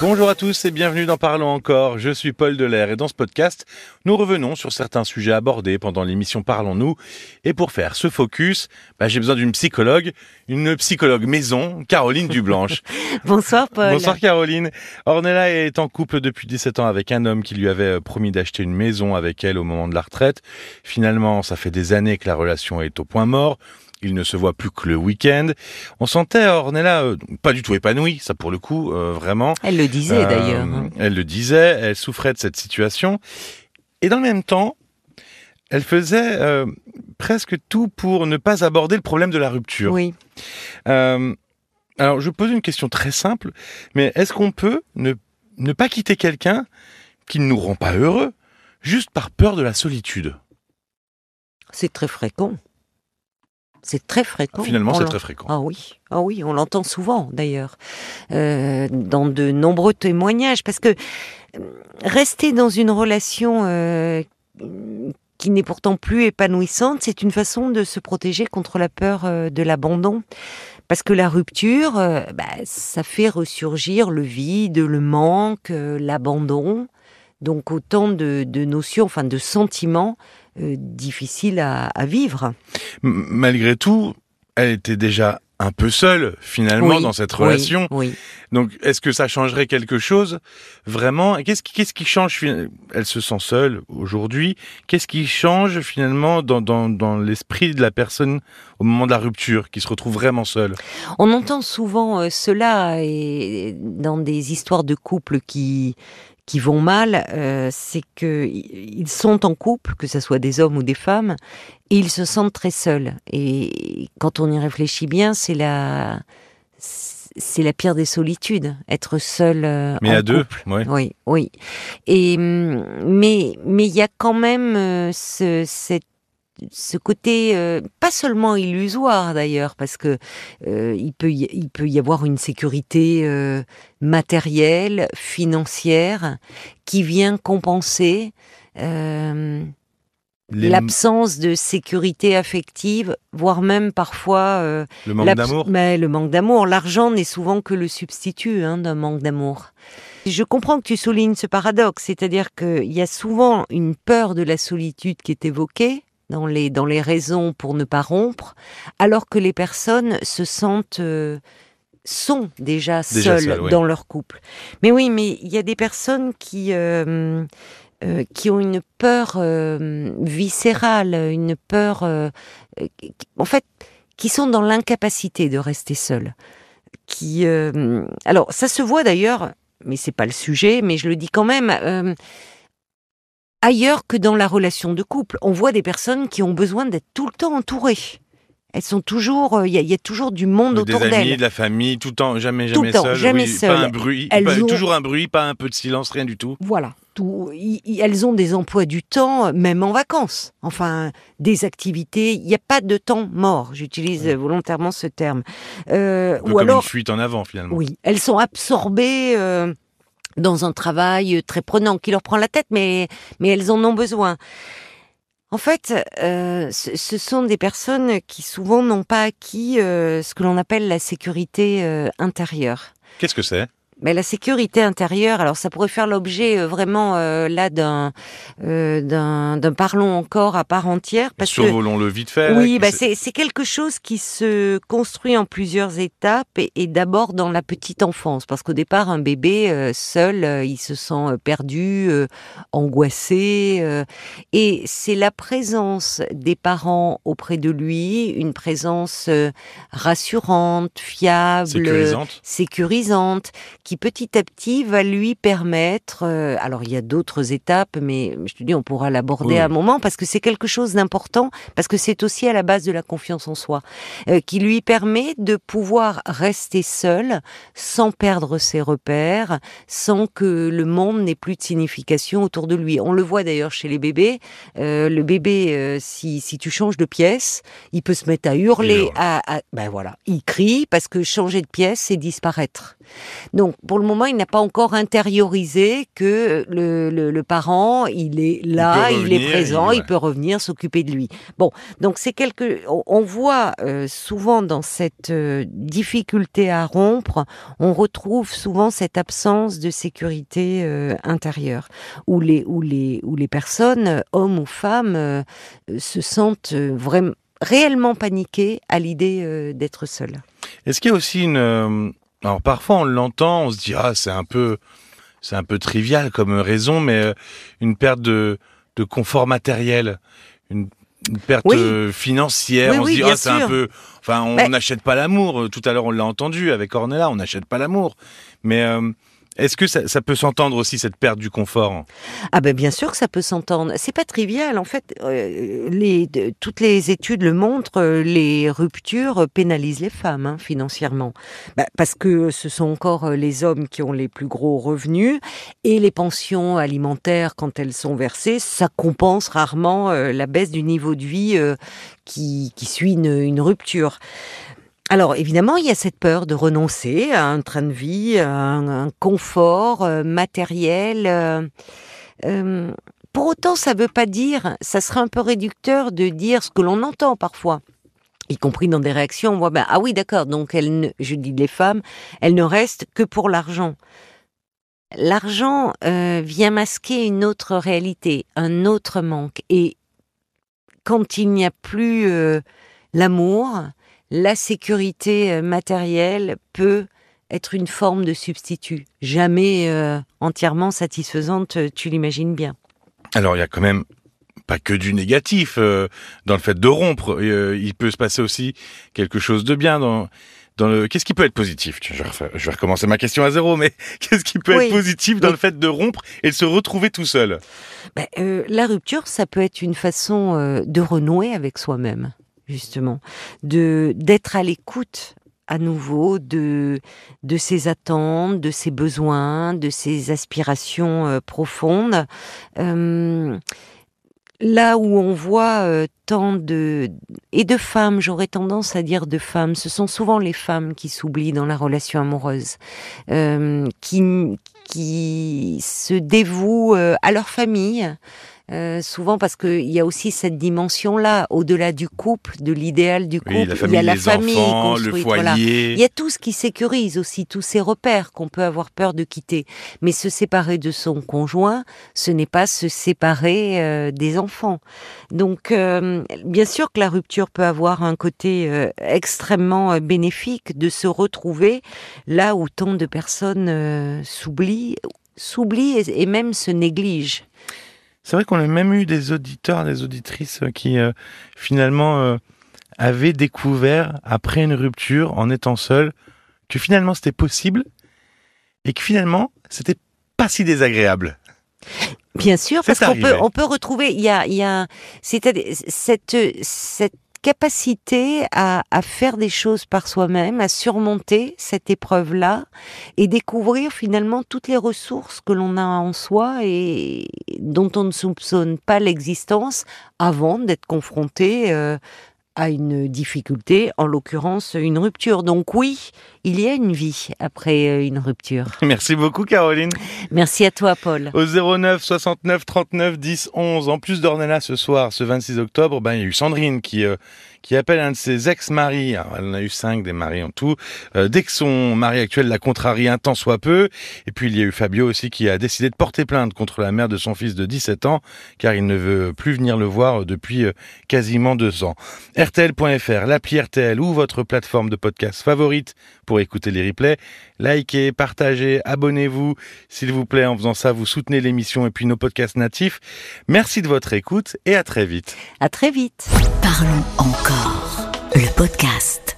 Bonjour à tous et bienvenue dans Parlons encore. Je suis Paul Delair et dans ce podcast, nous revenons sur certains sujets abordés pendant l'émission Parlons-nous. Et pour faire ce focus, bah, j'ai besoin d'une psychologue, une psychologue maison, Caroline Dublanche. Bonsoir Paul. Bonsoir Caroline. Ornella est en couple depuis 17 ans avec un homme qui lui avait promis d'acheter une maison avec elle au moment de la retraite. Finalement, ça fait des années que la relation est au point mort il ne se voit plus que le week-end. On sentait Ornella euh, pas du tout épanouie, ça pour le coup, euh, vraiment. Elle le disait d'ailleurs. Hein. Elle le disait, elle souffrait de cette situation. Et dans le même temps, elle faisait euh, presque tout pour ne pas aborder le problème de la rupture. Oui. alors je pose une question très simple, mais est-ce qu'on peut ne, ne pas quitter quelqu'un qui ne nous rend pas heureux, juste par peur de la solitude? C'est très fréquent. C'est très fréquent. Finalement, c'est très fréquent. Ah oui, ah oui, on l'entend souvent d'ailleurs euh, dans de nombreux témoignages, parce que euh, rester dans une relation euh, qui n'est pourtant plus épanouissante, c'est une façon de se protéger contre la peur de l'abandon. Parce que la rupture, bah, ça fait ressurgir le vide, le manque, l'abandon. Donc autant de, de notions, enfin de sentiments difficile à, vivre. malgré tout, elle était déjà un peu seule finalement dans cette relation. Oui, Donc est-ce que ça changerait quelque chose vraiment? Qu'est-ce qui, qui change Elle se sent seule aujourd'hui? Qu'est-ce qui change finalement dans, dans, dans l'esprit de la personne au moment de la rupture, qui se retrouve vraiment seule? On entend souvent euh, cela et dans des histoires de couples qui qui vont mal, euh, c'est que ils sont en couple, que ce soit des hommes ou des femmes, et ils se sentent très seuls. Et quand on y réfléchit bien, c'est la c'est la pire des solitudes, être seul euh, mais en à deux, oui, oui. Et mais mais il y a quand même euh, ce, cette ce côté euh, pas seulement illusoire d'ailleurs parce que euh, il peut y, il peut y avoir une sécurité euh, matérielle financière qui vient compenser l'absence de sécurité affective voire même parfois le manque d'amour mais le manque d'amour. L'argent n'est souvent que le substitut hein, d'un manque d'amour. Je comprends que tu soulignes ce paradoxe, c'est-à-dire qu'il y a souvent une peur de la solitude qui est évoquée, dans les, dans les raisons pour ne pas rompre, alors que les personnes se sentent, euh, sont déjà, seules dans leur couple. Mais oui, mais il y a des personnes qui, euh, euh, qui ont une peur viscérale, une peur, en fait, qui sont dans l'incapacité de rester seules. Qui, alors, ça se voit d'ailleurs, mais c'est pas le sujet, mais je le dis quand même ailleurs que dans la relation de couple. On voit des personnes qui ont besoin d'être tout le temps entourées. Elles sont toujours, euh, il y, a toujours du monde autour d'elles. Des amis, de la famille, tout le temps, jamais, jamais tout le jamais Pas un bruit, toujours un bruit, pas un peu de silence, rien du tout. Voilà. Tout, elles ont des emplois du temps, même en vacances. Enfin, des activités. Il n'y a pas de temps mort. J'utilise volontairement ce terme. Euh, ou comme alors, une fuite en avant finalement. Oui, elles sont absorbées. Euh, dans un travail très prenant qui leur prend la tête, mais, mais elles en ont besoin. En fait, euh, ce, sont des personnes qui souvent n'ont pas acquis euh, ce que l'on appelle la sécurité euh, intérieure. Qu'est-ce que c'est? Mais la sécurité intérieure, alors ça pourrait faire l'objet euh, vraiment euh, là d'un euh, d'un parlons encore à part entière. Parce Survolons le vite fait. Oui, bah c'est quelque chose qui se construit en plusieurs étapes et, et d'abord dans la petite enfance, parce qu'au départ un bébé seul, il se sent perdu, angoissé, et c'est la présence des parents auprès de lui, une présence rassurante, fiable, sécurisante, sécurisante qui petit à petit va lui permettre. Euh, alors il y a d'autres étapes, mais je te dis, on pourra l'aborder à un moment parce que c'est quelque chose d'important, parce que c'est aussi à la base de la confiance en soi, euh, qui lui permet de pouvoir rester seul sans perdre ses repères, sans que le monde n'ait plus de signification autour de lui. On le voit d'ailleurs chez les bébés. Euh, le bébé, si, si tu changes de pièce, il peut se mettre à hurler, à, à, ben voilà, il crie parce que changer de pièce, c'est disparaître. Donc pour le moment, il n'a pas encore intériorisé que le, le, parent, il est là, il, est présent, il, peut revenir s'occuper de lui. Bon, donc c'est quelque. On voit euh, souvent dans cette euh, difficulté à rompre, on retrouve souvent cette absence de sécurité euh, intérieure, où les où les où les personnes, hommes ou femmes, se sentent vraiment réellement paniquées à l'idée d'être seules. Est-ce qu'il y a aussi une alors parfois on l'entend, on se dit ah c'est un peu c'est un peu trivial comme raison, mais euh, une perte de, de confort matériel, une, perte euh, financière, on se dit ah c'est un peu, enfin on n'achète pas l'amour. Tout à l'heure on l'a entendu avec Ornella, on n'achète pas l'amour, mais euh, est-ce que ça, peut s'entendre aussi cette perte du confort? Ah ben bien sûr que ça peut s'entendre. C'est pas trivial en fait. Euh, toutes les études le montrent. Euh, les ruptures pénalisent les femmes hein, financièrement, bah, parce que ce sont encore euh, les hommes qui ont les plus gros revenus et les pensions alimentaires quand elles sont versées, ça compense rarement la baisse du niveau de vie qui, suit une rupture. Alors évidemment, il y a cette peur de renoncer à un train de vie, à un, confort euh, matériel. Euh, euh, pour autant, ça ne veut pas dire, ça serait un peu réducteur de dire ce que l'on entend parfois y compris dans des réactions, on voit, ben, ah oui, d'accord, donc elle je dis les femmes, elles ne restent que pour l'argent. L'argent vient masquer une autre réalité, un autre manque. Et quand il n'y a plus l'amour, la sécurité euh, matérielle peut être une forme de substitut, jamais euh, entièrement satisfaisante, euh, tu l'imagines bien. Alors il y a quand même pas que du négatif dans le fait de rompre, il peut se passer aussi quelque chose de bien dans dans le qu'est-ce qui peut être positif? Je vais, recommencer ma question à zéro, mais qu'est-ce qui peut être positif dans le fait de rompre et de se retrouver tout seul? Ben, La rupture, ça peut être une façon de renouer avec soi-même justement, de d'être à l'écoute à nouveau de de ses attentes, de ses besoins, de ses aspirations euh, profondes. Euh, là où on voit euh, tant de et de femmes, j'aurais tendance à dire de femmes, ce sont souvent les femmes qui s'oublient dans la relation amoureuse, qui qui se dévouent à leur famille, euh, souvent parce qu'il y a aussi cette dimension-là, au-delà du couple, de l'idéal du couple, il y a la famille enfants, le foyer. Il y a tout ce qui sécurise aussi, tous ces repères qu'on peut avoir peur de quitter. Mais se séparer de son conjoint, ce n'est pas se séparer euh, des enfants. Donc, euh, bien sûr que la rupture peut avoir un côté extrêmement bénéfique de se retrouver là où tant de personnes s'oublient, s'oublient et même se négligent. C'est vrai qu'on a même eu des auditeurs, des auditrices euh, qui euh, finalement euh, avaient découvert après une rupture, en étant seul, que finalement c'était possible et que finalement c'était pas si désagréable. Bien sûr, parce qu'on peut, on peut retrouver, il y a, il y a, cette, cette, cette capacité à, faire des choses par soi-même, à surmonter cette épreuve-là et découvrir finalement toutes les ressources que l'on a en soi et dont on ne soupçonne pas l'existence avant d'être confronté euh, à une difficulté, en l'occurrence une rupture. Donc oui, il y a une vie après euh, une rupture. Merci beaucoup Caroline. Merci à toi Paul. Au 09 69 39 10 11, en plus d'Ornella ce soir, ce 26 octobre, ben, il y a eu Sandrine qui... Euh, qui appelle un de ses ex-maris, elle en a eu cinq des maris en tout, euh, dès que son mari actuel la contrarie un temps soit peu. Et puis il y a eu Fabio aussi qui a décidé de porter plainte contre la mère de son fils de 17 ans, car il ne veut plus venir le voir depuis euh, quasiment deux ans. RTL.fr, l'appli RTL ou votre plateforme de podcast favorite pour écouter les replays. Likez, partagez, abonnez-vous, s'il vous plaît. En faisant ça, vous soutenez l'émission et puis nos podcasts natifs. Merci de votre écoute et à très vite. À très vite. Parlons encore. Le podcast.